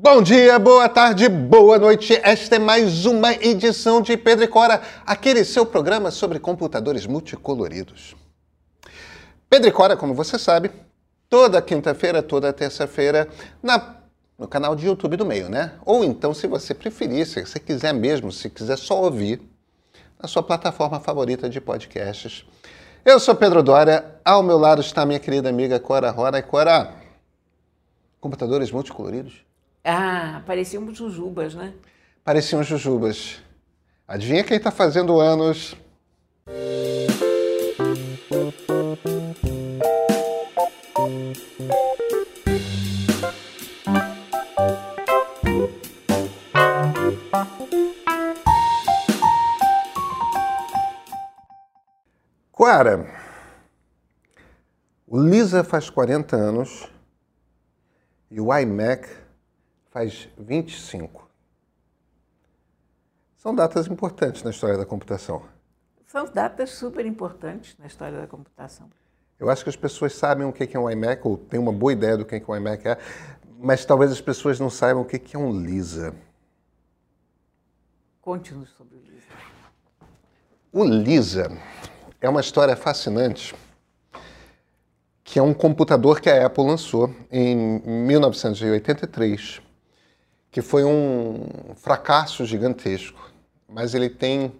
Bom dia, boa tarde, boa noite. Esta é mais uma edição de Pedro e Cora, aquele seu programa sobre computadores multicoloridos. Pedro e Cora, como você sabe, toda quinta-feira, toda terça-feira, na no canal de YouTube do meio, né? Ou então, se você preferir, se você quiser mesmo, se quiser só ouvir, na sua plataforma favorita de podcasts. Eu sou Pedro Dória, ao meu lado está minha querida amiga Cora Rora. E Cora, computadores multicoloridos? Ah, pareciam jujubas, né? Pareciam jujubas. Adivinha quem está fazendo anos? Clara, o Lisa faz 40 anos e o iMac faz 25. São datas importantes na história da computação. São datas super importantes na história da computação. Eu acho que as pessoas sabem o que é um iMac, ou têm uma boa ideia do que um iMac é, mas talvez as pessoas não saibam o que é um Lisa. Conte-nos sobre o Lisa. O Lisa é uma história fascinante, que é um computador que a Apple lançou em 1983, que foi um fracasso gigantesco, mas ele tem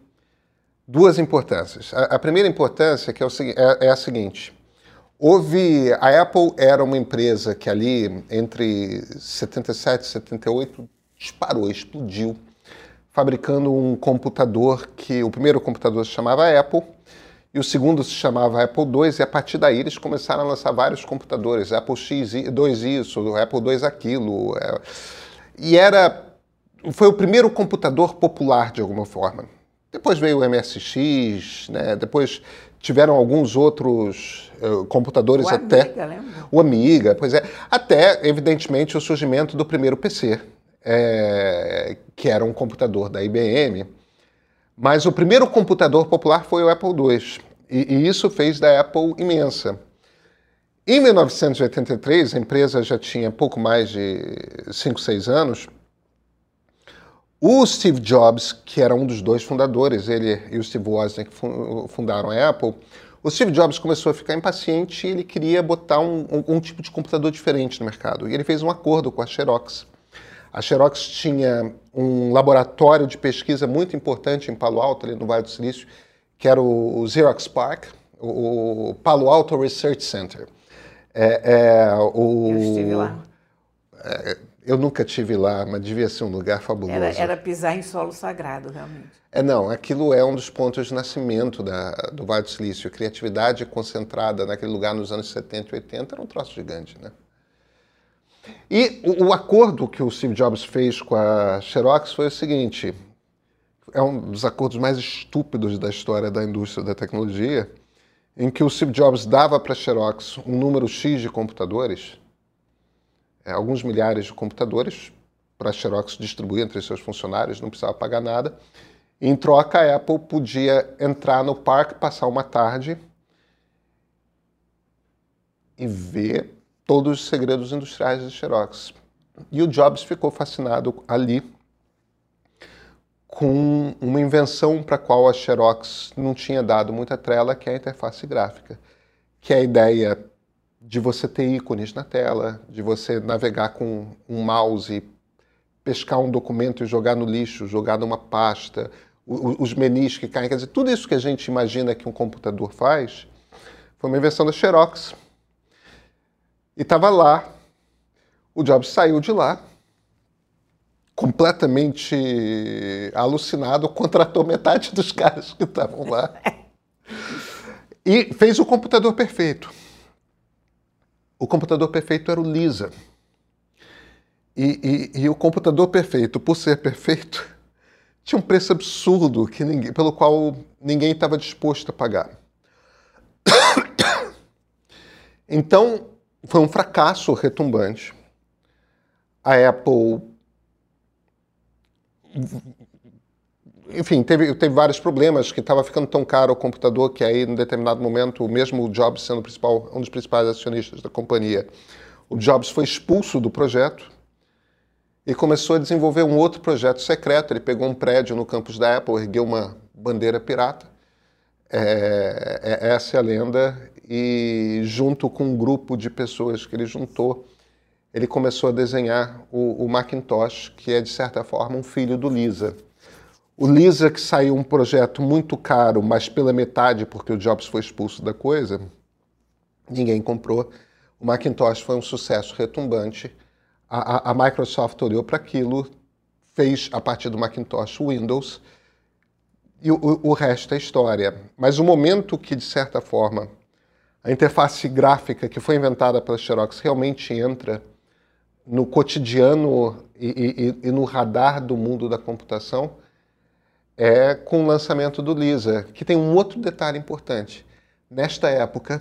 duas importâncias. A, a primeira importância que é, o, é, é a seguinte: houve a Apple era uma empresa que ali entre 77 e 78 disparou, explodiu, fabricando um computador que o primeiro computador se chamava Apple e o segundo se chamava Apple II, e a partir daí eles começaram a lançar vários computadores, Apple X, 2 isso, Apple II aquilo. E era. Foi o primeiro computador popular, de alguma forma. Depois veio o MSX, né? depois tiveram alguns outros uh, computadores o até. Amiga, lembra? O Amiga, pois é. Até, evidentemente, o surgimento do primeiro PC, é, que era um computador da IBM mas o primeiro computador popular foi o Apple II, e, e isso fez da Apple imensa. Em 1983, a empresa já tinha pouco mais de 5, 6 anos. O Steve Jobs, que era um dos dois fundadores, ele e o Steve Wozniak fundaram a Apple, o Steve Jobs começou a ficar impaciente e ele queria botar um, um, um tipo de computador diferente no mercado. E ele fez um acordo com a Xerox a Xerox tinha um laboratório de pesquisa muito importante em Palo Alto, ali no Vale do Silício, que era o Xerox Park, o Palo Alto Research Center. É, é, o, eu estive lá. É, eu nunca tive lá, mas devia ser um lugar fabuloso. Era, era, pisar em solo sagrado, realmente. É, não, aquilo é um dos pontos de nascimento da, do Vale do Silício. A criatividade concentrada naquele lugar nos anos 70 e 80 era um troço gigante, né? E o, o, acordo que o Steve Jobs fez com a Xerox foi o seguinte: é um dos acordos mais estúpidos da história da indústria da tecnologia, em que o Steve Jobs dava para a Xerox um número X de computadores, é, alguns milhares de computadores, para a Xerox distribuir entre seus funcionários, não precisava pagar nada. Em troca, a Apple podia entrar no parque, passar uma tarde e ver todos os segredos industriais da Xerox. E o Jobs ficou fascinado ali com uma invenção para a qual a Xerox não tinha dado muita trela, que é a interface gráfica, que é a ideia de você ter ícones na tela, de você navegar com um mouse, pescar um documento e jogar no lixo, jogar numa pasta, os menus que caem, quer dizer, tudo isso que a gente imagina que um computador faz, foi uma invenção da Xerox. E estava lá. O Jobs saiu de lá, completamente alucinado, contratou metade dos caras que estavam lá. E fez o computador perfeito. O computador perfeito era o Lisa. E, e, e, o computador perfeito, por ser perfeito, tinha um preço absurdo que ninguém, pelo qual ninguém estava disposto a pagar. Então, foi um fracasso retumbante. A Apple. Enfim, teve, teve vários problemas, que estava ficando tão caro o computador que aí, em determinado momento, mesmo o Jobs sendo o um dos principais acionistas da companhia, o Jobs foi expulso do projeto. e começou a desenvolver um outro projeto secreto. Ele pegou um prédio no campus da Apple, ergueu uma bandeira pirata. É, é, essa é a lenda. E junto com um grupo de pessoas que ele juntou, ele começou a desenhar o, o Macintosh, que é de certa forma um filho do Lisa. O Lisa, que saiu um projeto muito caro, mas pela metade, porque o Jobs foi expulso da coisa, ninguém comprou. O Macintosh foi um sucesso retumbante a, a Microsoft olhou para aquilo, fez a partir do Macintosh o Windows e o, o resto é história. Mas o momento que, de certa forma, a interface gráfica que foi inventada pela Xerox realmente entra no cotidiano e, e, e, no radar do mundo da computação é com o lançamento do Lisa, que tem um outro detalhe importante. Nesta época,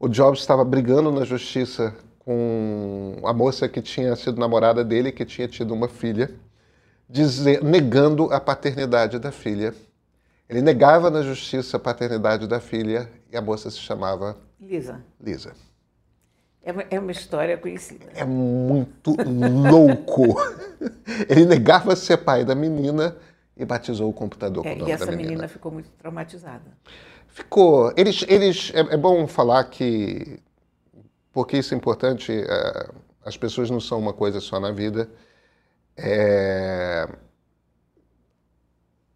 o Jobs estava brigando na justiça com a moça que tinha sido namorada dele, que tinha tido uma filha, dizer, negando a paternidade da filha. Ele negava na justiça a paternidade da filha e a moça se chamava Lisa. Lisa. É uma, é uma história conhecida. É muito louco. Ele negava ser pai da menina e batizou o computador é, com o nome E essa menina. menina ficou muito traumatizada. Ficou. Eles, eles é, é bom falar que porque isso é importante, é, as pessoas não são uma coisa só na vida. É,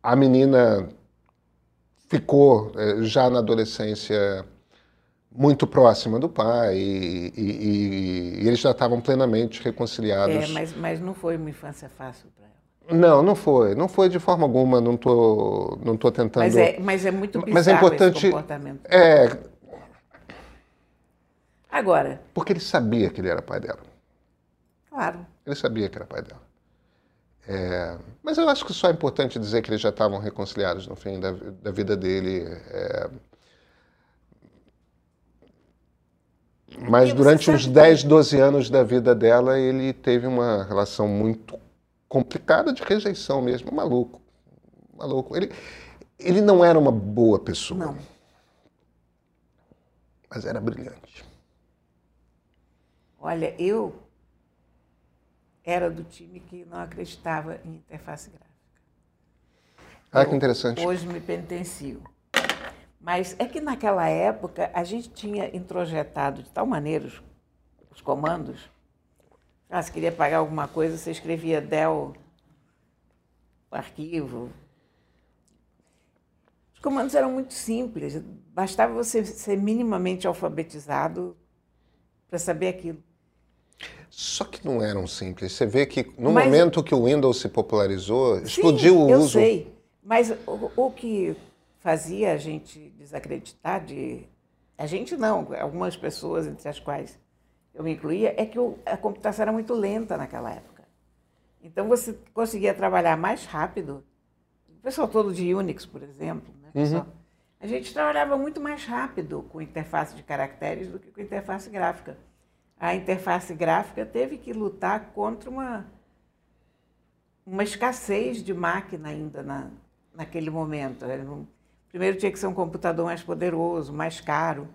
a menina ficou é, já na adolescência muito próxima do pai e, e, e eles já estavam plenamente reconciliados. É, mas, mas não foi uma infância fácil para ela. Não, não foi. Não foi de forma alguma. Não tô, não tô tentando. Mas é, mas é muito bizarro mas é importante, esse comportamento. É, Agora. Porque ele sabia que ele era pai dela. Claro. Ele sabia que era pai dela. É, mas eu acho que só é importante dizer que eles já estavam reconciliados no fim da, da vida dele. É, mas durante uns 10, 12 anos da vida dela, ele teve uma relação muito complicada de rejeição mesmo. Maluco. Maluco. Ele, ele não era uma boa pessoa. Não. Mas era brilhante. Olha, eu era do time que não acreditava em interface gráfica. Ah, que interessante. Hoje me pentencio. Mas é que naquela época a gente tinha introjetado de tal maneira os, os comandos. Ah, se queria pagar alguma coisa, você escrevia del arquivo. Os comandos eram muito simples, bastava você ser minimamente alfabetizado para saber aquilo. Só que não eram simples. Você vê que no Mas- momento que o Windows se popularizou, Sim, explodiu o eu uso. sei. Mas o, o que fazia a gente desacreditar de. A gente não, algumas pessoas, entre as quais eu me incluía, é que a computação era muito lenta naquela época. Então você conseguia trabalhar mais rápido. O pessoal todo de Unix, por exemplo, né, pessoal? a gente trabalhava muito mais rápido com interface de caracteres do que com interface gráfica. A interface gráfica teve que lutar contra uma, uma escassez de máquina ainda na, naquele momento. Era um- Primeiro tinha que ser um computador mais poderoso, mais caro.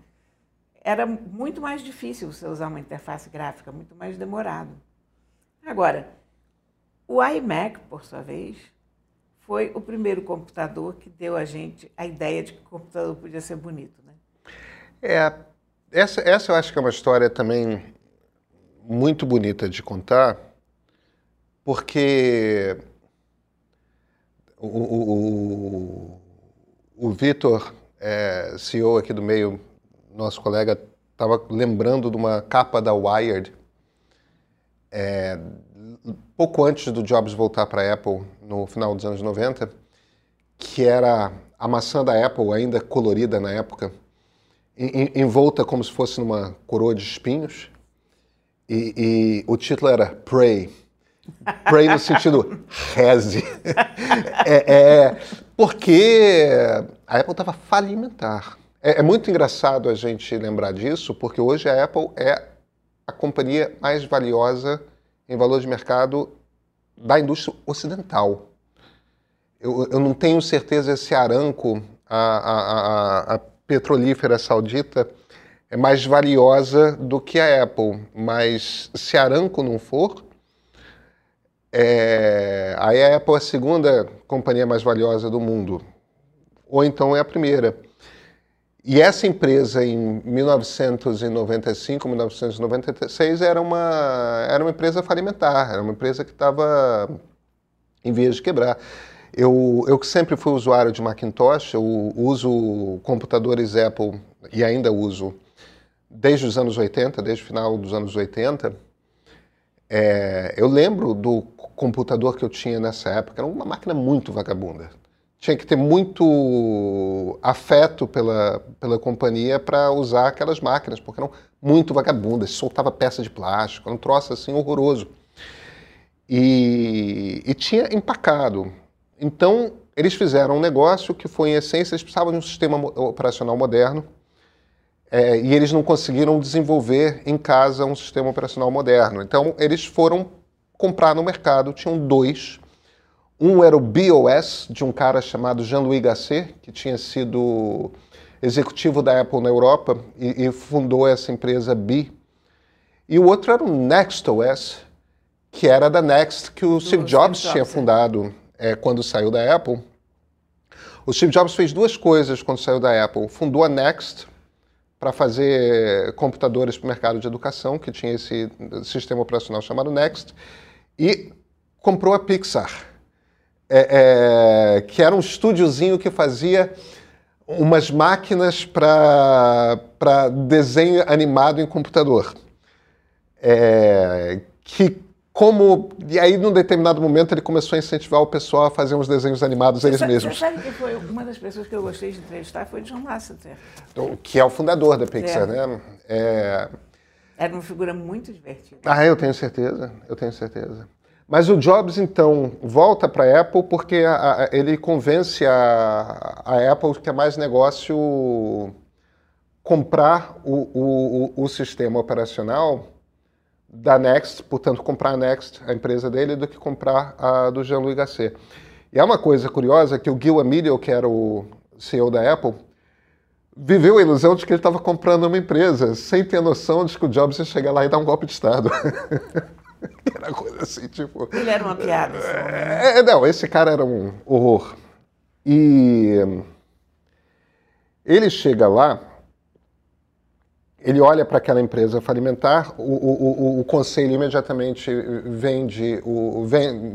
Era muito mais difícil você usar uma interface gráfica, muito mais demorado. Agora, o iMac, por sua vez, foi o primeiro computador que deu a gente a ideia de que o computador podia ser bonito. Né? É, essa, essa eu acho que é uma história também muito bonita de contar, porque o, o, o, o Vitor, é, CEO aqui do meio, nosso colega, estava lembrando de uma capa da Wired, é, pouco antes do Jobs voltar para a Apple, no final dos anos 90, que era a maçã da Apple, ainda colorida na época, em- envolta como se fosse numa coroa de espinhos. E, e o título era Pray. Pray no sentido reze. É, é, porque a Apple estava falimentar. É, é muito engraçado a gente lembrar disso, porque hoje a Apple é a companhia mais valiosa em valor de mercado da indústria ocidental. Eu, eu não tenho certeza se a Aramco, a, a, a, a petrolífera saudita, é mais valiosa do que a Apple, mas se a Aramco não for, É, a Apple é a segunda companhia mais valiosa do mundo, ou então é a primeira. E essa empresa, em 1995, 1996, era uma, era uma empresa falimentar, era uma empresa que estava em vias de quebrar. Eu, eu sempre fui usuário de Macintosh, eu uso computadores Apple e ainda uso desde os anos 80, desde o final dos anos 80. É, eu lembro do computador que eu tinha nessa época, era uma máquina muito vagabunda tinha que ter muito afeto pela, pela companhia para usar aquelas máquinas, porque eram muito vagabundas, soltava peça de plástico, era um troço assim horroroso. E, e tinha empacado. Então, eles fizeram um negócio que foi, em essência, eles precisavam de um sistema operacional moderno é, e eles não conseguiram desenvolver em casa um sistema operacional moderno. Então, eles foram comprar no mercado, tinham dois um era o BOS, de um cara chamado Jean-Louis Gasset, que tinha sido executivo da Apple na Europa e, e, fundou essa empresa B. E o outro era o NextOS, que era da Next, que o Steve Jobs, tinha é. fundado é, quando saiu da Apple. O Steve Jobs fez duas coisas quando saiu da Apple. Fundou a Next para fazer computadores para o mercado de educação, que tinha esse sistema operacional chamado Next, e comprou a Pixar é, é, que era um estúdiozinho que fazia umas máquinas para desenho animado em computador. É, que como e aí num determinado momento ele começou a incentivar o pessoal a fazer uns desenhos animados eles sabe, mesmos. Você sabe que foi uma das pessoas que eu gostei de entrevistar foi John Lasseter. Então, que é o fundador da Pixar, é. né? É... Era uma figura muito divertida. Ah, eu tenho certeza, eu tenho certeza. Mas o Jobs, então, volta para a Apple porque a, a, ele convence a, a, Apple que é mais negócio comprar o, o, o, sistema operacional da Next, portanto, comprar a Next, a empresa dele, do que comprar a do Jean-Louis Gasset. E é uma coisa curiosa que o Gil Amelio, que era o CEO da Apple, viveu a ilusão de que ele estava comprando uma empresa, sem ter noção de que o Jobs ia chegar lá e dar um golpe de Estado. era coisa assim, tipo. Ele era uma piada. Só, né? é, não, esse cara era um horror. E ele chega lá, ele olha para aquela empresa falimentar, o, o, o, o, conselho imediatamente vende, o,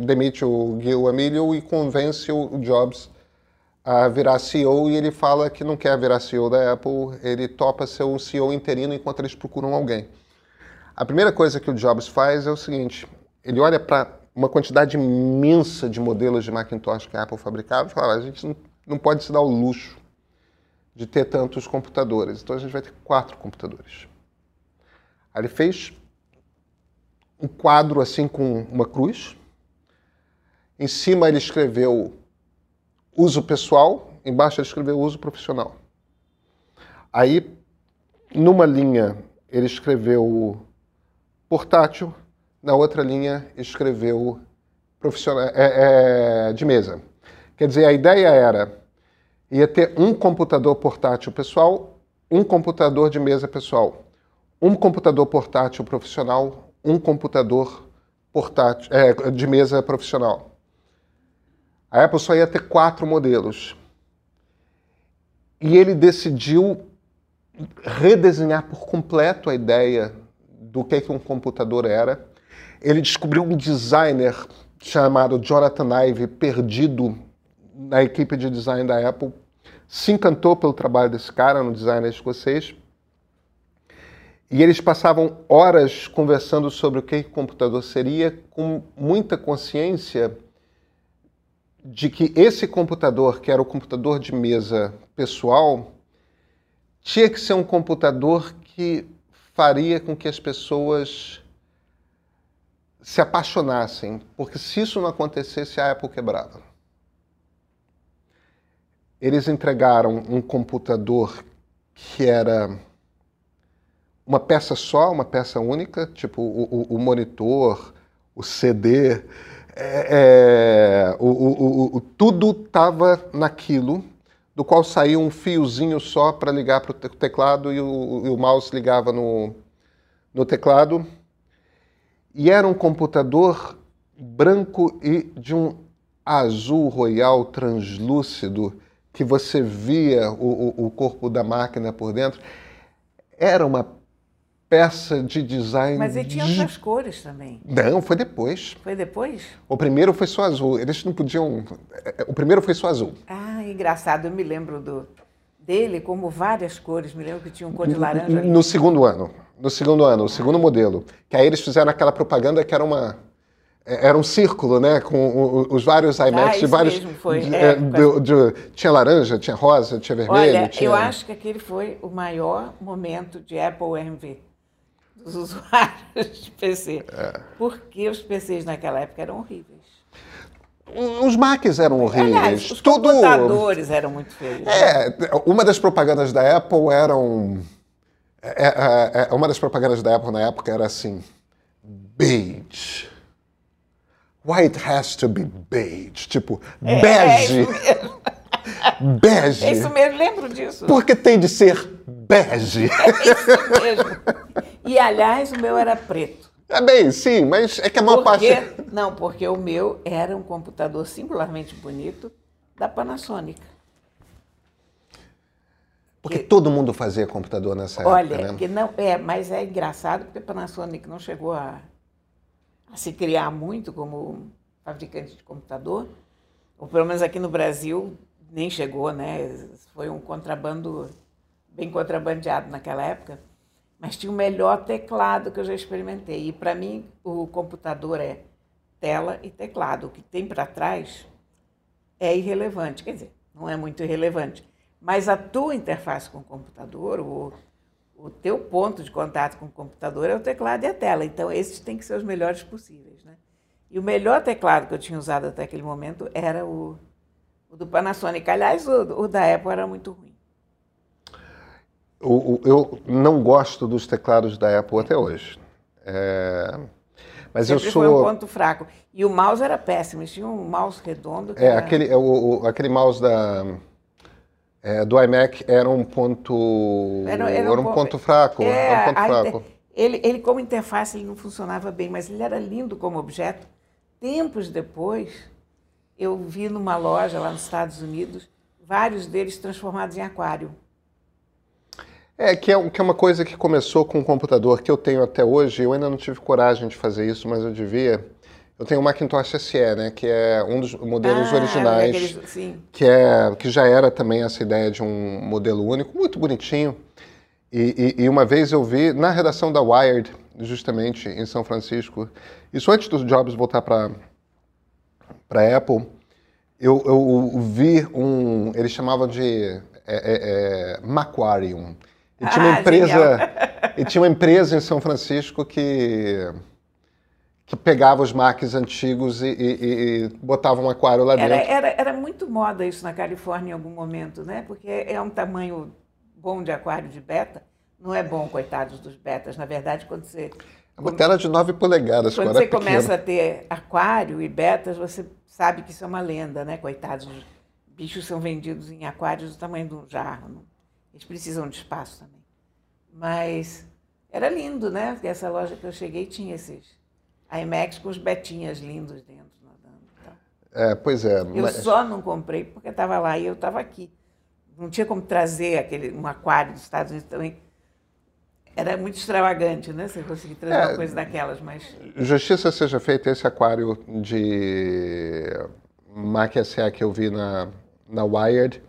demite o Gil Emilio e convence o Jobs a virar CEO e ele fala que não quer virar CEO da Apple, ele topa ser o CEO interino enquanto eles procuram alguém. A primeira coisa que o Jobs faz é o seguinte: ele olha para uma quantidade imensa de modelos de Macintosh que a Apple fabricava e fala: a gente não, não pode se dar o luxo de ter tantos computadores, então a gente vai ter quatro computadores. Aí ele fez um quadro assim com uma cruz. Em cima ele escreveu uso pessoal, embaixo ele escreveu uso profissional. Aí, numa linha, ele escreveu portátil, na outra linha escreveu profissional, é, é, de mesa. Quer dizer, a ideia era ia ter um computador portátil pessoal, um computador de mesa pessoal, um computador portátil profissional, um computador portátil é, de mesa profissional. A Apple só ia ter quatro modelos. E ele decidiu redesenhar por completo a ideia do que, que um computador era. Ele descobriu um designer chamado Jonathan Ive, perdido na equipe de design da Apple, se encantou pelo trabalho desse cara, um designer escocês, e eles passavam horas conversando sobre o que o computador seria, com muita consciência de que esse computador, que era o computador de mesa pessoal, tinha que ser um computador que faria com que as pessoas se apaixonassem, porque se isso não acontecesse, a Apple quebrava. Eles entregaram um computador que era uma peça só, uma peça única, tipo o, o, o monitor, o CD, é, é, o, o, tudo estava naquilo do qual saía um fiozinho só para ligar para o teclado e o, e o, mouse ligava no, no teclado. E era um computador branco e de um azul royal translúcido que você via o, o, corpo da máquina por dentro. Era uma peça de design. Mas ele tinha de... outras cores também. Não, foi depois. Foi depois? O primeiro foi só azul. Eles não podiam. O primeiro foi só azul. Ah, engraçado. Eu me lembro do dele como várias cores. Me lembro que tinha um cor de laranja. No segundo ano. No segundo ano, o segundo modelo. Que aí eles fizeram aquela propaganda que era uma era um círculo, né? Com os vários IMAX ah, de vários. Mesmo foi. De, é, de, de, tinha laranja, tinha rosa, tinha vermelho. Olha, tinha... eu acho que aquele foi o maior momento de Apple MV dos usuários de PC. É. Porque os PCs naquela época eram horríveis. Os Macs eram horríveis. Aliás, os Tudo... computadores eram muito feios. É, uma das propagandas da Apple eram. É, é, é, uma das propagandas da Apple na época era assim: beige. Why it has to be beige? Tipo, é, bege. É bege. É isso mesmo, lembro disso. Porque tem de ser bege. É isso mesmo. E, aliás, o meu era preto. É bem, sim, mas é que a maior porque, parte... Não, porque o meu era um computador singularmente bonito da Panasonic. Porque que, todo mundo fazia computador nessa olha, época, né? que não, é, mas é engraçado porque a Panasonic não chegou a, a se criar muito como fabricante de computador, ou pelo menos aqui no Brasil nem chegou, né? Foi um contrabando bem contrabandeado naquela época, mas tinha o melhor teclado que eu já experimentei. E para mim o computador é tela e teclado. O que tem para trás é irrelevante, quer dizer, não é muito irrelevante, mas a tua interface com o computador, o, o teu ponto de contato com o computador é o teclado e a tela. Então, esses têm que ser os melhores possíveis. Né? E o melhor teclado que eu tinha usado até aquele momento era o, o do Panasonic. Aliás, o, o, da Apple era muito ruim. O, eu não gosto dos teclados da Apple até hoje. É... Mas Sempre eu sou. Foi um ponto fraco. E o mouse era péssimo. Eles tinham um mouse redondo. é, era... aquele, é, o, o, aquele mouse da é, do iMac era um ponto era, era um, era um ponto, fraco, é, um ponto fraco. Ele, ele como interface ele não funcionava bem, mas ele era lindo como objeto. Tempos depois, eu vi numa loja lá nos Estados Unidos vários deles transformados em aquário. É que, é, que é uma coisa que começou com um computador que eu tenho até hoje. Eu ainda não tive coragem de fazer isso, mas eu devia eu tenho o Macintosh SE, né, que é um dos modelos ah, originais, aqueles, que é que já era também essa ideia de um modelo único, muito bonitinho. E, e, e, uma vez eu vi na redação da Wired, justamente em São Francisco, isso antes dos Jobs voltar para para Apple, eu, eu, vi um, eles chamavam de é, é, é, Macquarium. E tinha uma ah, empresa, e tinha uma empresa em São Francisco que que pegava os Macs antigos e, e, e botava um aquário lá dentro. Era, era, era, muito moda isso na Califórnia em algum momento, né? Porque é um tamanho bom de aquário de beta. Não é bom, coitados dos betas. Na verdade, quando você. É uma tela de 9 polegadas. Quando você começa a ter aquário e betas, você sabe que isso é uma lenda, né? Coitados. Os bichos são vendidos em aquários do tamanho de um jarro. Eles precisam de espaço também. Mas era lindo, né? Porque essa loja que eu cheguei tinha esses a IMAX com os betinhas lindos dentro. Nadando, tá? É, pois é. Eu mas... só não comprei porque estava lá e eu estava aqui. Não tinha como trazer aquele, um aquário dos Estados Unidos também. Era muito extravagante, né? Você conseguir trazer é, uma coisa daquelas, mas... Justiça seja feita, esse aquário de SA que eu vi na, na Wired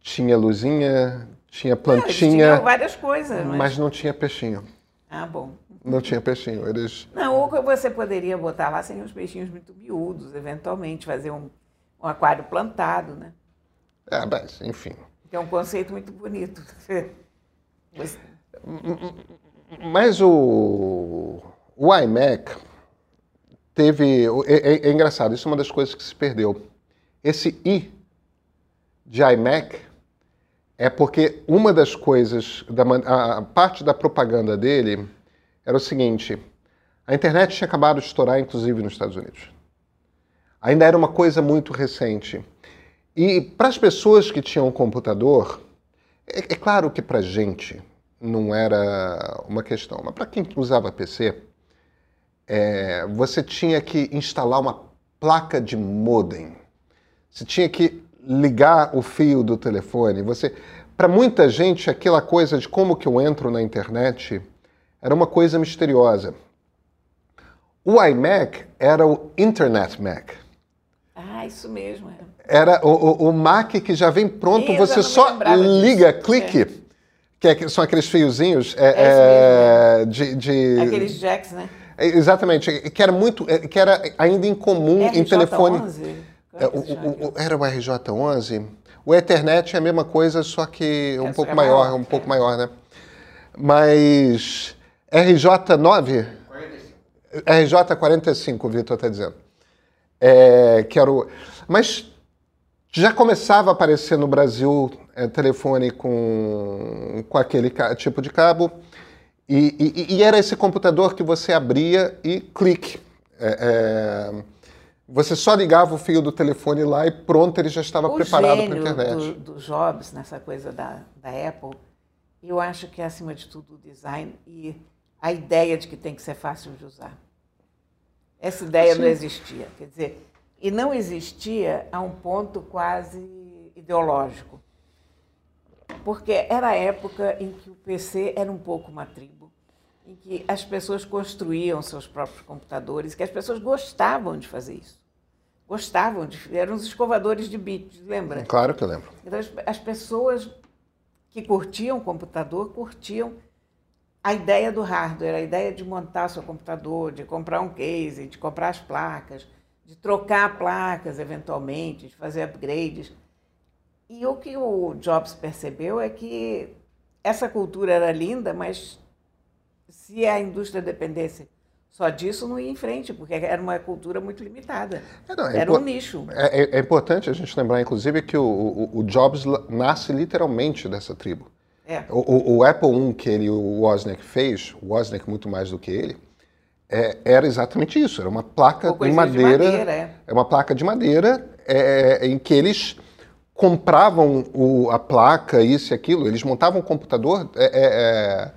tinha luzinha, tinha plantinha... Não, várias coisas, mas... mas não tinha peixinho. Ah, bom. Não tinha peixinho. Eles... Não, ou você poderia botar lá sem os peixinhos muito miúdos, eventualmente, fazer um, um aquário plantado, né? É, mas, enfim. Que é um conceito muito bonito. Mas, mas o, o iMac teve. É, é, é, engraçado, isso é uma das coisas que se perdeu. Esse I de iMac é porque uma das coisas, da, a parte da propaganda dele era o seguinte: a internet tinha acabado de estourar, inclusive nos Estados Unidos. Ainda era uma coisa muito recente. E para as pessoas que tinham um computador, é, é claro que para a gente não era uma questão, mas para quem usava PC, é, você tinha que instalar uma placa de modem. Você tinha que ligar o fio do telefone. Você, para muita gente, aquela coisa de como que eu entro na internet era uma coisa misteriosa. O iMac era o Internet Mac. Ah, isso mesmo. É. Era o, o, o Mac que já vem pronto, você só liga, disso. clique, que é- são aqueles fiozinhos é, É é, de, de- Aqueles jacks, né? é, exatamente, que era muito, é, que era ainda incomum em telefone. RJ11? Qual É, é o- que era o RJ11. O Ethernet é a mesma coisa, só que um É, pouco que é maior, maior, um pouco é. maior, né? Mas RJ9, 45. RJ45, o Vitor está dizendo. É, que era o... Mas já começava a aparecer no Brasil é, telefone com, com aquele tipo de cabo. E, e- e era esse computador que você abria e clique. É, é, você só ligava o fio do telefone lá e pronto, ele já estava o preparado para a internet. Do, do Jobs, nessa coisa da, da Apple, eu acho que é, acima de tudo, o design e a ideia de que tem que ser fácil de usar. Essa ideia não existia. Quer dizer, e não existia a um ponto quase ideológico. Porque era a época em que o PC era um pouco uma tribo, em que as pessoas construíam seus próprios computadores, que as pessoas gostavam de fazer isso. Gostavam de. eram os escovadores de bits, lembra? Claro que eu lembro. Então, as, as pessoas que curtiam o computador curtiam a ideia do hardware, a ideia de montar seu computador, de comprar um case, de comprar as placas, de trocar placas eventualmente, de fazer upgrades. E o que o Jobs percebeu é que essa cultura era linda, mas se a indústria dependesse só disso, não ia em frente, porque era uma cultura muito limitada. É, não, é Era um nicho. É, é- é importante a gente lembrar, inclusive, que o, o- o Jobs nasce literalmente dessa tribo. É. O, o- o Apple I que ele, o Wozniak fez, o Wozniak muito mais do que ele, é, era exatamente isso. Era uma placa de coisas de madeira. madeira, é. é uma placa de madeira é, em que eles compravam o- a placa, isso e aquilo. Eles montavam um computador é, é, é,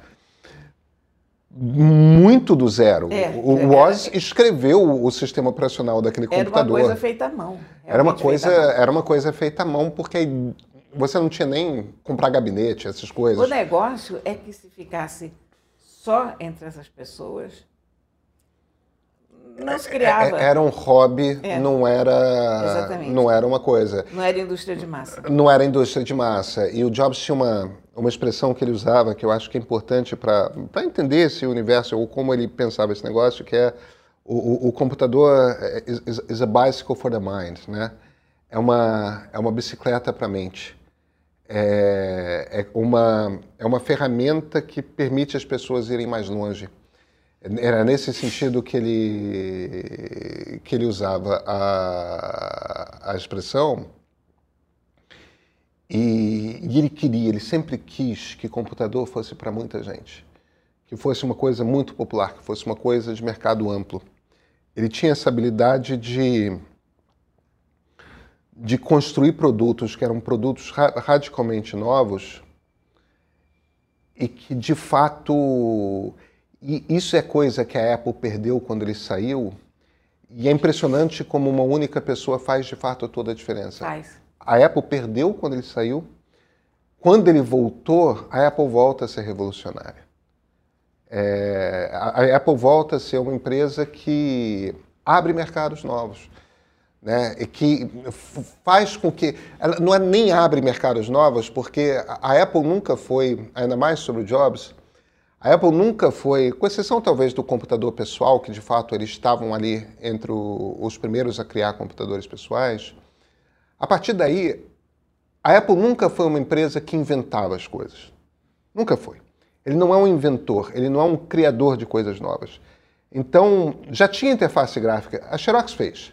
muito do zero. É, o é, o Woz escreveu o, o sistema operacional daquele Era uma computador. coisa feita à mão. Era uma coisa, feita à mão. era uma coisa feita à mão, porque você não tinha nem comprar gabinete, essas O coisas. negócio é que se ficasse só entre essas pessoas, não se criava. É- Era um hobby, É. não era, Exatamente. não era uma coisa. Não era indústria de massa. Não era indústria de massa. E o Jobs tinha uma, uma expressão que ele usava que eu acho que é importante para entender esse universo ou como ele pensava esse negócio, que é o, o, o computador is, is- is a bicycle for the mind, né? É uma, é uma bicicleta para a mente. É, é, uma, é uma ferramenta que permite as pessoas irem mais longe. Era nesse sentido que ele, que ele usava a, a expressão. E, e ele queria, ele sempre quis que computador fosse para muita gente, que fosse uma coisa muito popular, que fosse uma coisa de mercado amplo. Ele tinha essa habilidade de, de construir produtos que eram produtos ra- radicalmente novos e que, de fato, e isso é coisa que a Apple perdeu quando ele saiu, e é impressionante como uma única pessoa faz, de fato, toda a diferença. Faz. A Apple perdeu quando ele saiu. Quando ele voltou, a Apple volta a ser revolucionária. É, a, a Apple volta a ser uma empresa que abre mercados novos. Né, que faz com que. Ela não é nem abre mercados novos, porque a, Apple nunca foi, ainda mais sobre o Jobs, a Apple nunca foi, com exceção talvez do computador pessoal, que de fato eles estavam ali entre os primeiros a criar computadores pessoais. A partir daí, a Apple nunca foi uma empresa que inventava as coisas. Nunca foi. Ele não é um inventor, ele não é um criador de coisas novas. Então, já tinha interface gráfica, a Xerox fez.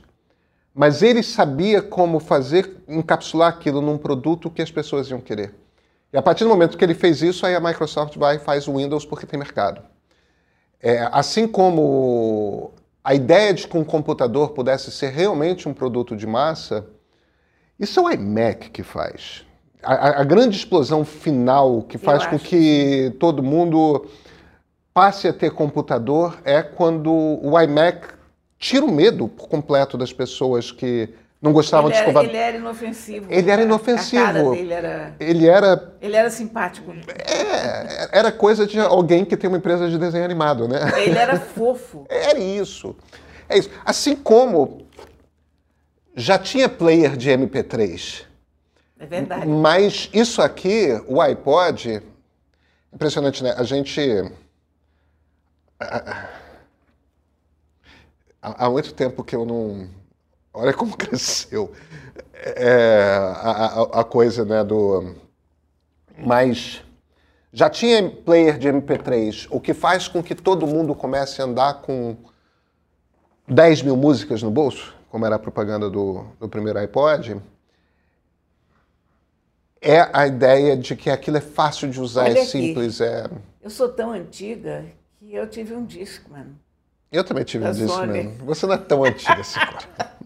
Mas ele sabia como fazer, encapsular aquilo num produto que as pessoas iam querer. E a partir do momento que ele fez isso, aí a Microsoft vai e faz o Windows porque tem mercado. É, assim como a ideia de que um computador pudesse ser realmente um produto de massa, isso é o iMac que faz. A, a- grande explosão final que faz com acho que todo mundo passe a ter computador é quando o iMac tira o medo por completo das pessoas que não gostavam ele de escovar. Era, ele era inofensivo. Ele era inofensivo. A cara dele era. Ele era. Ele era simpático. É, era coisa de alguém que tem uma empresa de desenho animado, né? Ele era fofo. Era isso. É isso. Assim como já tinha player de MP3. É verdade. Mas isso aqui, o iPod, impressionante, né? A gente. Há muito tempo que eu não. Olha como cresceu é, a, a, a, coisa, né? Do. Mas já tinha player de MP3, o que faz com que todo mundo comece a andar com 10 mil músicas no bolso, como era a propaganda do, do primeiro iPod. É a ideia de que aquilo é fácil de usar, Olha é aqui. simples. É... Eu sou tão antiga que eu tive um Discman. Eu também tive Da um disco Sony. mesmo. Você não é tão antiga assim, cara.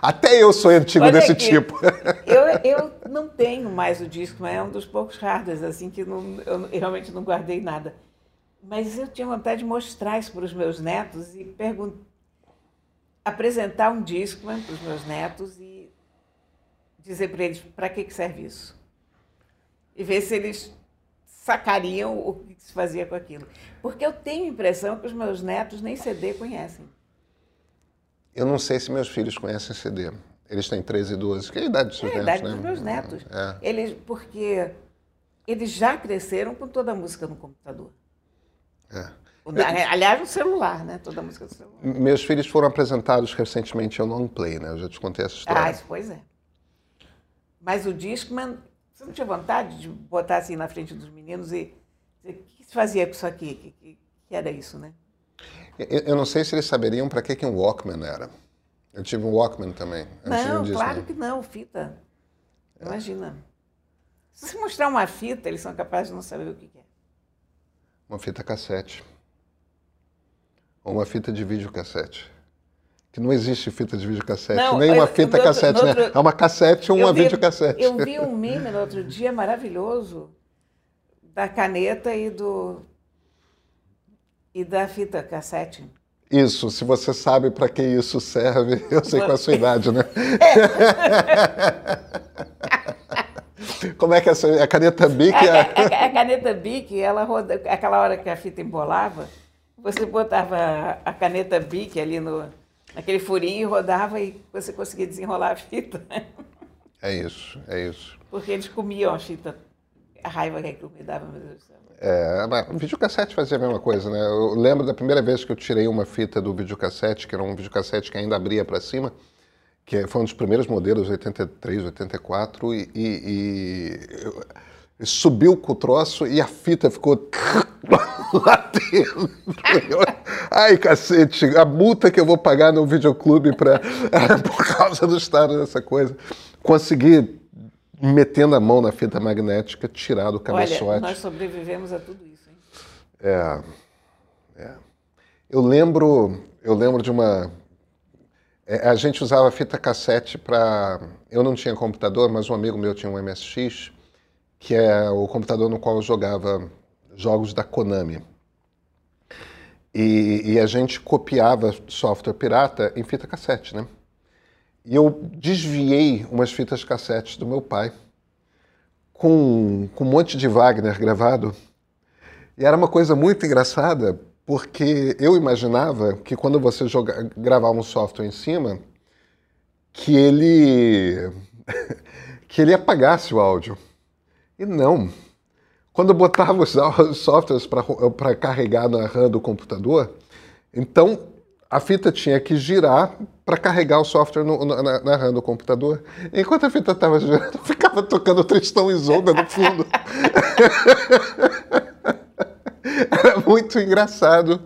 Até eu sou antigo Olha desse aqui. tipo. Eu, eu não tenho mais o Discman, é um dos poucos hardwares assim que não, eu realmente não guardei nada. Mas eu tinha vontade de mostrar isso para os meus netos e apresentar um Discman para os meus netos e dizer para eles para que, que serve isso. E ver se eles sacariam o que se fazia com aquilo. Porque eu tenho a impressão que os meus netos nem CD conhecem. Eu não sei se meus filhos conhecem CD. Eles têm 13 e 12. Que é a idade dos seus É a netos, idade né? dos meus netos. É. Eles, porque eles já cresceram com toda a música no computador. É. O- Aliás, no celular, né? Toda a música do celular. Meus filhos foram apresentados recentemente ao Long Play, né? Eu já te contei essa Ah, história. isso, pois é. Mas o Discman, você não tinha vontade de botar assim na frente dos meninos e dizer, que fazia com isso aqui? Que, que, era isso, né? Eu, eu não sei se eles saberiam para que, que um Walkman era. Eu tive um Walkman também. Não, claro que não, fita. Imagina. Se você mostrar uma fita, eles são capazes de não saber o que é. Uma fita cassete. Ou uma fita de videocassete. Que não existe fita de videocassete, Não, nem uma eu- fita no outro- cassete, né? outro- É uma cassete ou uma vi, videocassete. Eu vi um meme no outro dia maravilhoso da caneta e do e da fita cassete. Isso, se você sabe para que isso serve, eu sei qual é a sua idade, né? Como é que é a caneta Bic? A, é- a- a caneta Bic, ela roda, aquela hora que a fita embolava, você botava a, a caneta Bic ali no naquele furinho e rodava e você conseguia desenrolar a fita. É isso, é isso. Porque eles comiam a fita. A raiva que aquilo me dava, meu Deus do céu. É, mas videocassete fazia a mesma coisa, né? Eu lembro da primeira vez que eu tirei uma fita do videocassete, que era um videocassete que ainda abria para cima, que foi um dos primeiros modelos, 83, 84, e, e, e subiu com o troço e a fita ficou lá dentro. Ai, cacete, a multa que eu vou pagar no videoclube pra, por causa do estado dessa coisa. Consegui, metendo a mão na fita magnética, tirar do cabeçote. Olha, nós sobrevivemos a tudo isso, hein? É, é. Eu lembro, eu lembro de uma. é, a gente usava fita cassete para. Eu não tinha computador, mas um amigo meu tinha um MSX, que é o computador no qual eu jogava jogos da Konami. E, e a gente copiava software pirata em fita cassete, né? E eu desviei umas fitas cassetes do meu pai com, com um monte de Wagner gravado. E era uma coisa muito engraçada, porque eu imaginava que quando você joga, gravava um software em cima, que ele que ele apagasse o áudio. E não. Quando eu botava os softwares para carregar na RAM do computador, então a fita tinha que girar para carregar o software no- na, na- RAM do computador. Enquanto a fita estava girando, ficava tocando Tristão e Isolda no fundo. Era muito engraçado.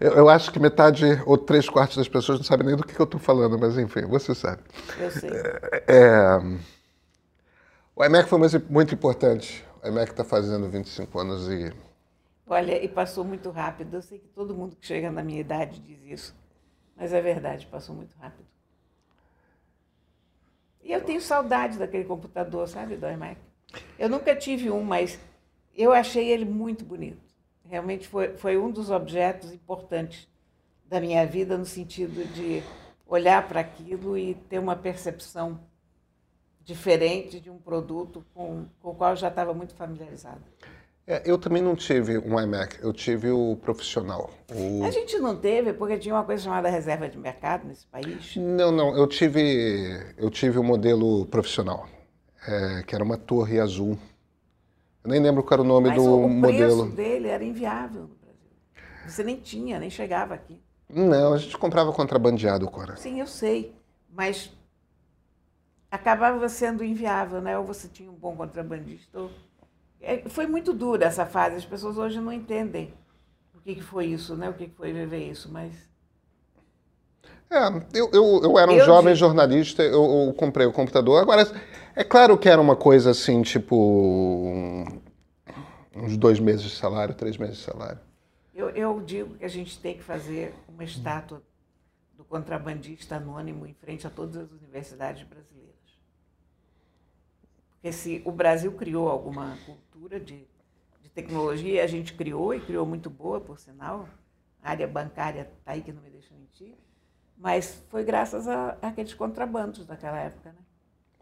Eu, eu acho que metade ou três quartos das pessoas não sabem nem do que, que eu estou falando, mas enfim, você sabe. Eu sei. É, O iMac foi muito, muito importante. O iMac está fazendo 25 anos e Olha, e passou muito rápido. Eu sei que todo mundo que chega na minha idade diz isso. Mas é verdade, passou muito rápido. E eu tenho saudade daquele computador, sabe, do iMac. Eu nunca tive um, mas eu achei ele muito bonito. Realmente foi, foi um dos objetos importantes da minha vida, no sentido de olhar para aquilo e ter uma percepção diferente de um produto com, com o qual eu já estava muito familiarizado. É, eu também não tive um iMac, eu tive o profissional. O... A gente não teve, porque tinha uma coisa chamada reserva de mercado nesse país. Não, não, eu tive, eu tive o modelo profissional, é, que era uma torre azul. Eu nem lembro qual era o nome Mas do o modelo. preço dele era inviável no Brasil. Você nem tinha, nem chegava aqui. Não, a gente comprava contrabandeado, Cora. Sim, eu sei, mas acabava sendo inviável, né? Ou você tinha um bom contrabandista. Ou... É, foi muito dura essa fase. As pessoas hoje não entendem o que, que foi isso, né? O que, que foi viver isso, mas É, eu, eu, eu era um Eu jovem digo- jornalista, eu, eu comprei o computador. Agora, é claro que era uma coisa assim, tipo. uns dois meses de salário, três meses de salário. eu, eu digo que a gente tem que fazer uma estátua do contrabandista anônimo em frente a todas as universidades brasileiras. Porque se o Brasil criou alguma cultura de, de tecnologia, a gente criou e criou muito boa, por sinal. A área bancária está aí que não me deixa mentir. Mas foi graças a, àqueles contrabandos daquela época, né?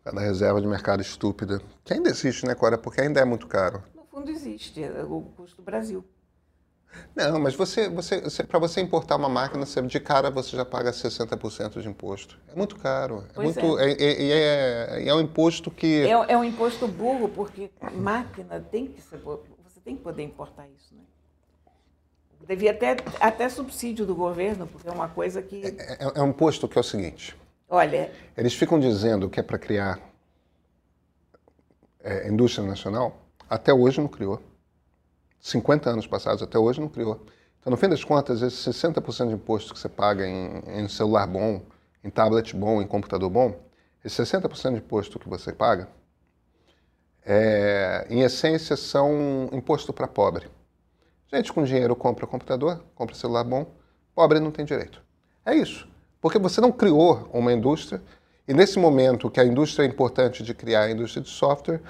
Cada reserva de mercado estúpida. Que ainda existe, né, Cora? Porque ainda é muito caro. No fundo existe é o custo do Brasil. Não, mas você, você, você para você importar uma máquina, você, de cara você já paga 60% de imposto. É muito caro. É Pois muito, é. É, é, é um imposto que. É, é um imposto burro, porque máquina tem que ser. Você tem que poder importar isso, né? Devia até, até subsídio do governo, porque é uma coisa que. É, é um imposto que é o seguinte: Olha, eles ficam dizendo que é para criar é, indústria nacional, até hoje não criou. 50 anos passados, até hoje não criou. Então, no fim das contas, esse 60% de imposto que você paga em, em celular bom, em tablet bom, em computador bom, esse 60% de imposto que você paga, é, em essência, são imposto para pobre. Gente com dinheiro compra computador, compra celular bom, pobre não tem direito. É isso. Porque você não criou uma indústria, e nesse momento que a indústria é importante de criar a indústria de software,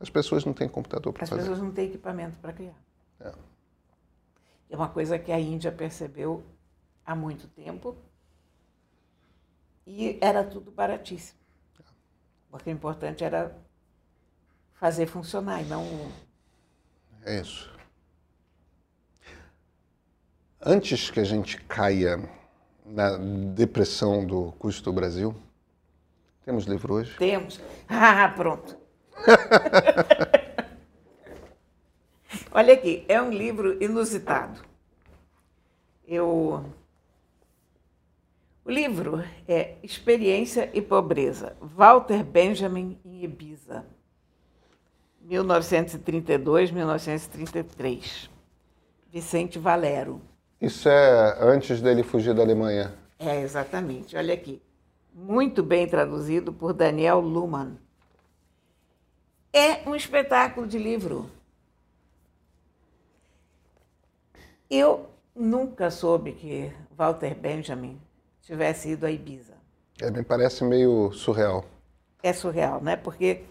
as pessoas não têm computador para as fazer. pessoas não têm equipamento para criar. É. É uma coisa que a Índia percebeu há muito tempo e era tudo baratíssimo. Porque o importante era fazer funcionar e não É isso. Antes que a gente caia na depressão do custo do Brasil, temos livro hoje. Temos. Ah, pronto. Aqui, é um livro inusitado. Eu... O livro é Experiência e Pobreza, Walter Benjamin em Ibiza, 1932-1933. Vicente Valero. Isso é antes dele fugir da Alemanha. É, exatamente. Olha aqui. Muito bem traduzido por Daniel Luhmann. É um espetáculo de livro. Eu nunca soube que Walter Benjamin tivesse ido a Ibiza. É, me parece meio surreal. É surreal, né? Porque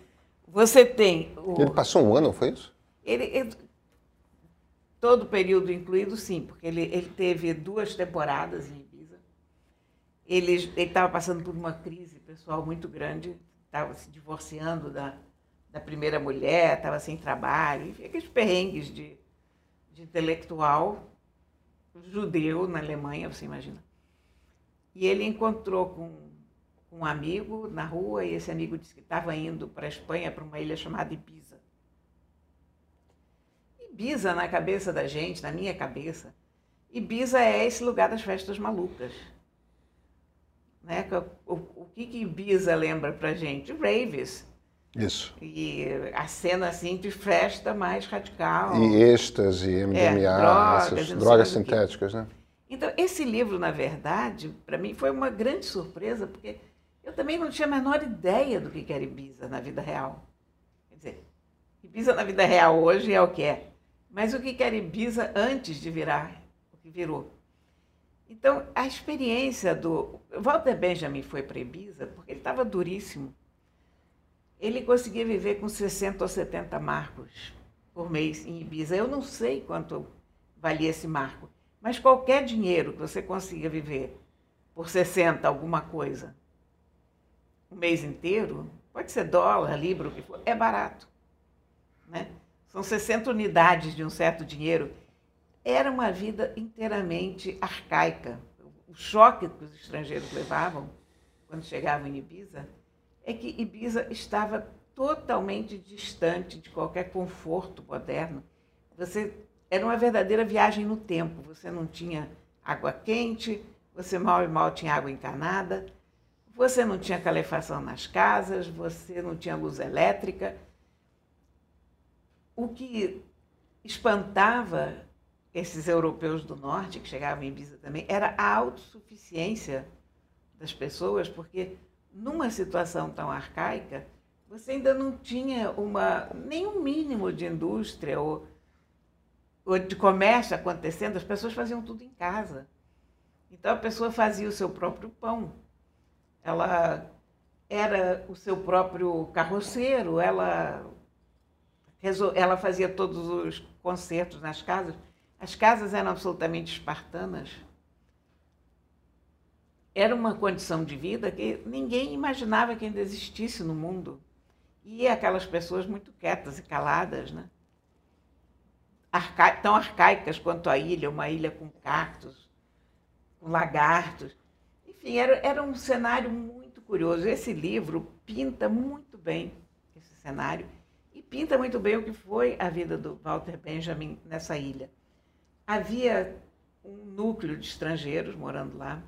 você tem o... Ele passou um ano, foi isso? Ele, ele- todo o período incluído, sim, porque ele, ele teve duas temporadas em Ibiza. Ele estava passando por uma crise pessoal muito grande, estava se divorciando da, da primeira mulher, estava sem trabalho, enfim, aqueles perrengues de, de intelectual judeu na Alemanha, você imagina. E ele encontrou com, um amigo na rua, e esse amigo disse que estava indo para a Espanha, para uma ilha chamada Ibiza. Ibiza, na cabeça da gente, na minha cabeça, Ibiza é esse lugar das festas malucas. Né? Que O, o, o que, que Ibiza lembra pra gente? Raves. Isso. E a cena assim de festa mais radical. E êxtase, MDMA, drogas, essas drogas sintéticas, né? Então, esse livro, na verdade, para mim foi uma grande surpresa, porque eu também não tinha a menor ideia do que era Ibiza na vida real. Quer dizer, Ibiza na vida real hoje é o que é. Mas o que que era Ibiza antes de virar o que virou? Então, a experiência do. Walter Benjamin foi para Ibiza porque ele estava duríssimo. Ele conseguia viver com 60 ou 70 marcos por mês em Ibiza. Eu não sei quanto valia esse marco. Mas qualquer dinheiro que você consiga viver por 60 alguma coisa, o mês inteiro, pode ser dólar, libra, o que for, é barato. Né? São 60 unidades de um certo dinheiro. Era uma vida inteiramente arcaica. O choque que os estrangeiros levavam quando chegavam em Ibiza é que Ibiza estava totalmente distante de qualquer conforto moderno. Você era uma verdadeira viagem no tempo. Você não tinha água quente, você mal e mal tinha água encanada, você não tinha calefação nas casas, você não tinha luz elétrica. O que espantava esses europeus do norte, que chegavam em Ibiza também, era a autossuficiência das pessoas, porque numa situação tão arcaica, você ainda não tinha uma, nenhum mínimo de indústria ou, ou de comércio acontecendo, as pessoas faziam tudo em casa. Então a pessoa fazia o seu próprio pão, ela era o seu próprio carroceiro, ela, ela fazia todos os concertos nas casas. As casas eram absolutamente espartanas. Era uma condição de vida que ninguém imaginava que ainda existisse no mundo. E aquelas pessoas muito quietas e caladas, né? Arca... tão arcaicas quanto a ilha, uma ilha com cactos, com lagartos. Enfim, era, era um cenário muito curioso. Esse livro pinta muito bem esse cenário e pinta muito bem o que foi a vida do Walter Benjamin nessa ilha. Havia um núcleo de estrangeiros morando lá,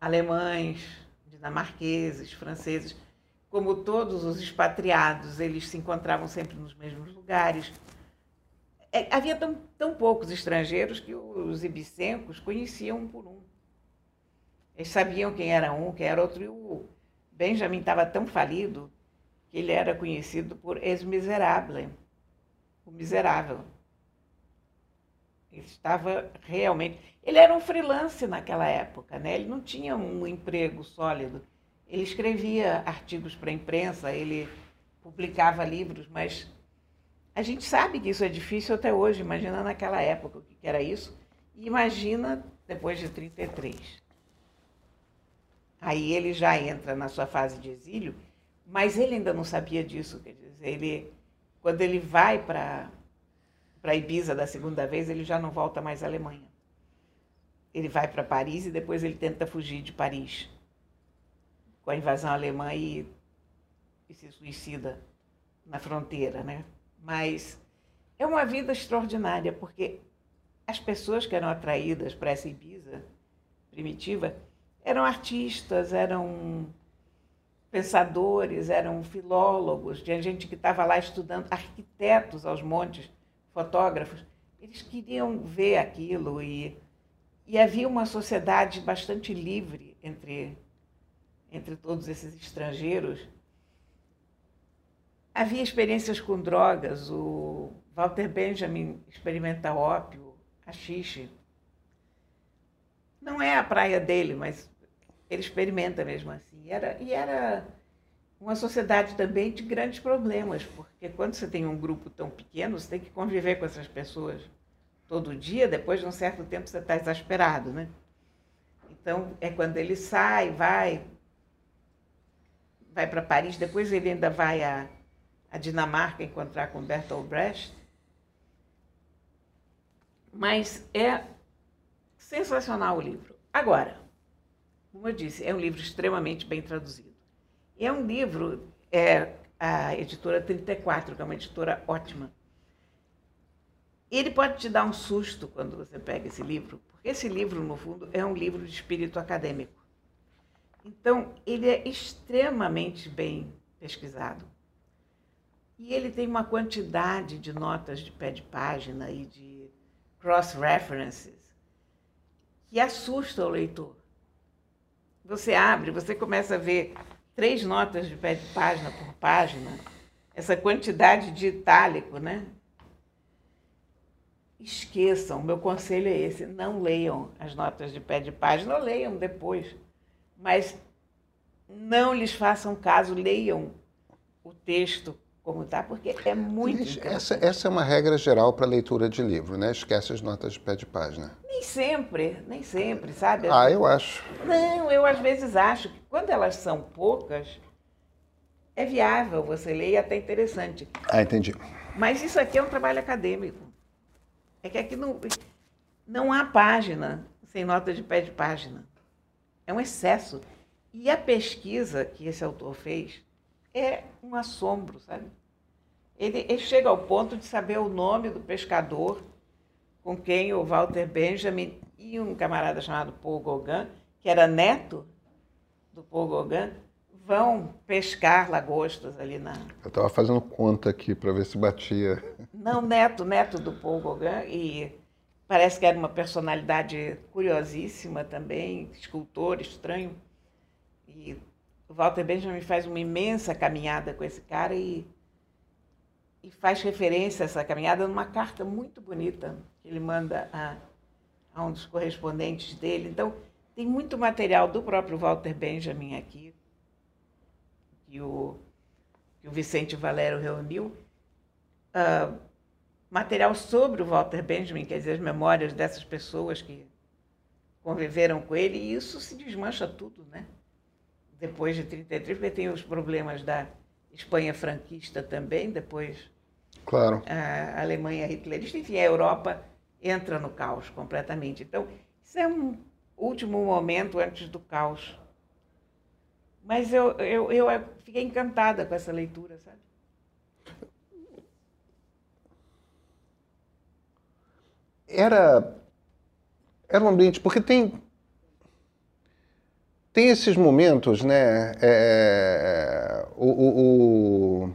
alemães, dinamarqueses, franceses como todos os expatriados, eles se encontravam sempre nos mesmos lugares. É, havia tão, tão poucos estrangeiros que os ibicencos conheciam um por um. Eles sabiam quem era um, quem era outro. E o Benjamin estava tão falido que ele era conhecido por ex miserable, o miserável. Estava realmente. Ele era um freelance naquela época, né? ele não tinha um emprego sólido ele escrevia artigos para a imprensa, ele publicava livros, mas a gente sabe que isso é difícil até hoje. Imagina naquela época o que era isso. E imagina depois de 33. Aí ele já entra na sua fase de exílio, mas ele ainda não sabia disso. Quer dizer, ele, quando ele vai para para Ibiza da segunda vez, ele já não volta mais à Alemanha. Ele vai para Paris e depois ele tenta fugir de Paris com a invasão alemã e, e se suicida na fronteira, né? Mas é uma vida extraordinária, porque as pessoas que eram atraídas para essa Ibiza primitiva eram artistas, eram pensadores, eram filólogos, tinha gente que estava lá estudando, arquitetos aos montes, fotógrafos. Eles queriam ver aquilo e, e havia uma sociedade bastante livre entre entre todos esses estrangeiros. Havia experiências com drogas, o Walter Benjamin experimenta ópio, haxixe. Não é a praia dele, mas ele experimenta mesmo assim. Era, e era uma sociedade também de grandes problemas, porque quando você tem um grupo tão pequeno, você tem que conviver com essas pessoas todo dia, depois de um certo tempo você está exasperado, né? Então, é quando ele sai, vai, vai para Paris, depois ele ainda vai a, a Dinamarca encontrar com Bertolt Brecht. Mas é sensacional o livro. Agora, como eu disse, é um livro extremamente bem traduzido. E é um livro, é a editora 34, que é uma editora ótima. Ele pode te dar um susto quando você pega esse livro, porque esse livro, no fundo, é um livro de espírito acadêmico. Então, ele é extremamente bem pesquisado. E ele tem uma quantidade de notas de pé de página e de cross-references que assusta o leitor. Você abre, você começa a ver três notas de pé de página por página, essa quantidade de itálico, né? Esqueçam, meu conselho é esse: não leiam as notas de pé de página, ou leiam depois mas não lhes façam caso, leiam o texto como está, porque é muito essa, essa é uma regra geral para leitura de livro, né? Esquece as notas de pé de página. Nem sempre, nem sempre, sabe? Ah, eu acho. Não, eu às vezes acho que quando elas são poucas, é viável você ler e é até interessante. Ah, entendi. Mas isso aqui é um trabalho acadêmico. É que aqui não, não há página sem nota de pé de página. É um excesso. E a pesquisa que esse autor fez é um assombro, sabe? Ele, ele, chega ao ponto de saber o nome do pescador com quem o Walter Benjamin e um camarada chamado Paul Gauguin, que era neto do Paul Gauguin, vão pescar lagostas ali na. Eu estava fazendo conta aqui para ver se batia. Não, neto, neto do Paul Gauguin e parece que era uma personalidade curiosíssima também, escultor estranho. E o Walter Benjamin faz uma imensa caminhada com esse cara e faz referência a essa caminhada numa carta muito bonita que ele manda a, a um dos correspondentes dele. Então, tem muito material do próprio Walter Benjamin aqui, que o, que o Vicente Valério reuniu. Uh, material sobre o Walter Benjamin, quer dizer, as memórias dessas pessoas que conviveram com ele, e isso se desmancha tudo, né? Depois de 33, porque tem os problemas da Espanha franquista também, depois claro. a Alemanha hitlerista, enfim, a Europa entra no caos completamente. Então, isso é um último momento antes do caos. Mas eu, eu, eu fiquei encantada com essa leitura, sabe? Era, era um ambiente, porque tem tem esses momentos, né? É, o, o, o,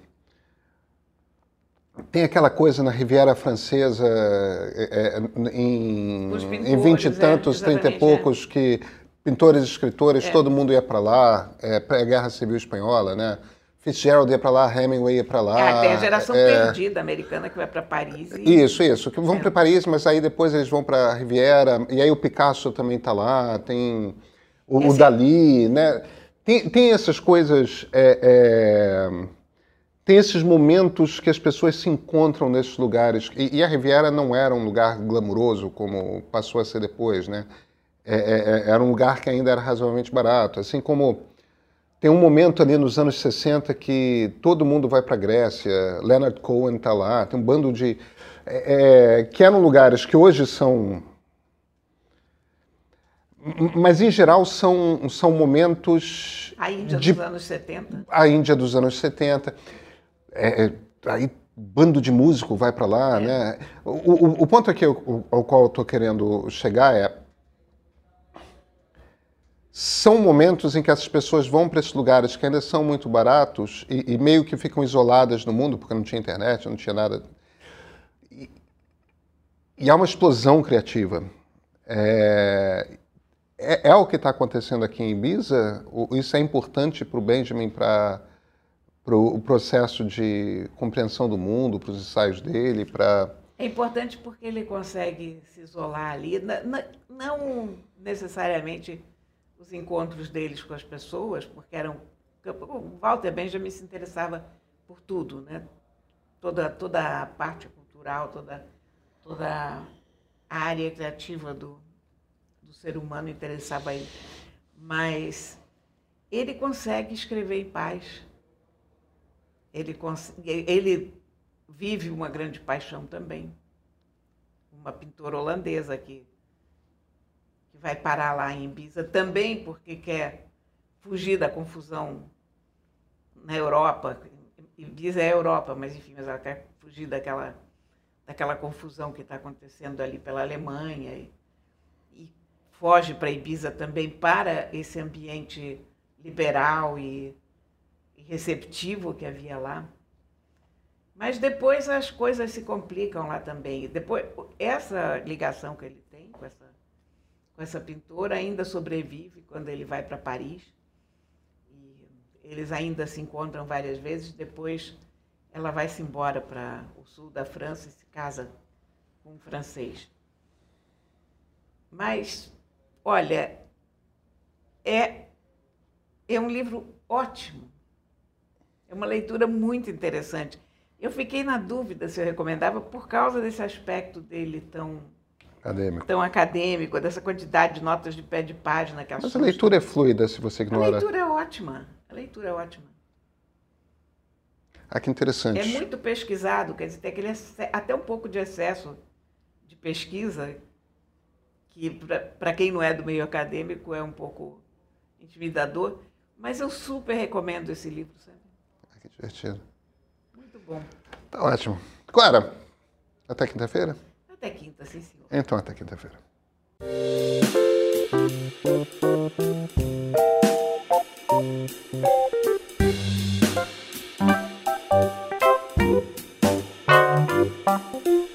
tem aquela coisa na Riviera Francesa, é, é em, em 20 e é, tantos, é, 30 e poucos, que pintores, escritores, é. todo mundo ia para lá, é, pré-guerra civil espanhola, né? Fitzgerald ia para lá, Hemingway ia para lá. É, tem a geração perdida americana que vai para Paris. E... Isso, isso, que vão para Paris, mas aí depois eles vão para a Riviera, e aí o Picasso também está lá, tem o, o Dali, né? Tem, tem essas coisas, é, é, tem esses momentos que as pessoas se encontram nesses lugares. E, e, a Riviera não era um lugar glamuroso como passou a ser depois, né? É, é, é era um lugar que ainda era razoavelmente barato. Assim como tem um momento ali nos anos 60 que todo mundo vai para a Grécia, Leonard Cohen está lá, tem um bando de. É, é, que eram lugares que hoje são mas, em geral, são, são momentos. A Índia de, dos anos 70. A Índia dos anos 70. É, é, aí, bando de músico vai para lá, é. né? O, o, o, ponto aqui ao, ao qual eu estou querendo chegar é. São momentos em que essas pessoas vão para esses lugares que ainda são muito baratos e, e, meio que ficam isoladas no mundo, porque não tinha internet, não tinha nada. E, e há uma explosão criativa. É, é, é o que está acontecendo aqui em Ibiza? Isso é importante para o Benjamin para o processo de compreensão do mundo, para os ensaios dele, para... É importante porque ele consegue se isolar ali, não necessariamente os encontros deles com as pessoas, porque eram... O Walter Benjamin se interessava por tudo, né? Toda, toda a parte cultural, toda, toda a área criativa do, do ser humano interessava ele. Mas ele consegue escrever em paz. Ele, ele vive uma grande paixão também. Uma pintora holandesa que, que vai parar lá em Ibiza também porque quer fugir da confusão na Europa. Ibiza é a Europa, mas enfim, mas ela quer fugir daquela, daquela confusão que está acontecendo ali pela Alemanha. E, foge para Ibiza também para esse ambiente liberal e, e receptivo que havia lá. Mas depois as coisas se complicam lá também. Depois essa ligação que ele tem com essa com essa pintora ainda sobrevive quando ele vai para Paris. E eles ainda se encontram várias vezes. Depois ela vai se embora para o sul da França e se casa com um francês. Mas Olha, é, é um livro ótimo. É uma leitura muito interessante. Eu fiquei na dúvida se eu recomendava por causa desse aspecto dele tão acadêmico, tão acadêmico dessa quantidade de notas de pé de página que Mas a leitura é fluida se você ignora. A leitura é ótima. A leitura é ótima. Ah, que interessante. É muito pesquisado, quer dizer, tem aquele até um pouco de excesso de pesquisa, que para quem não é do meio acadêmico é um pouco intimidador, mas eu super recomendo esse livro, sabe? Divertido. Muito bom. Tá ótimo. Clara, até quinta-feira? Até quinta, sim, senhor. Então, até quinta-feira. Thank you.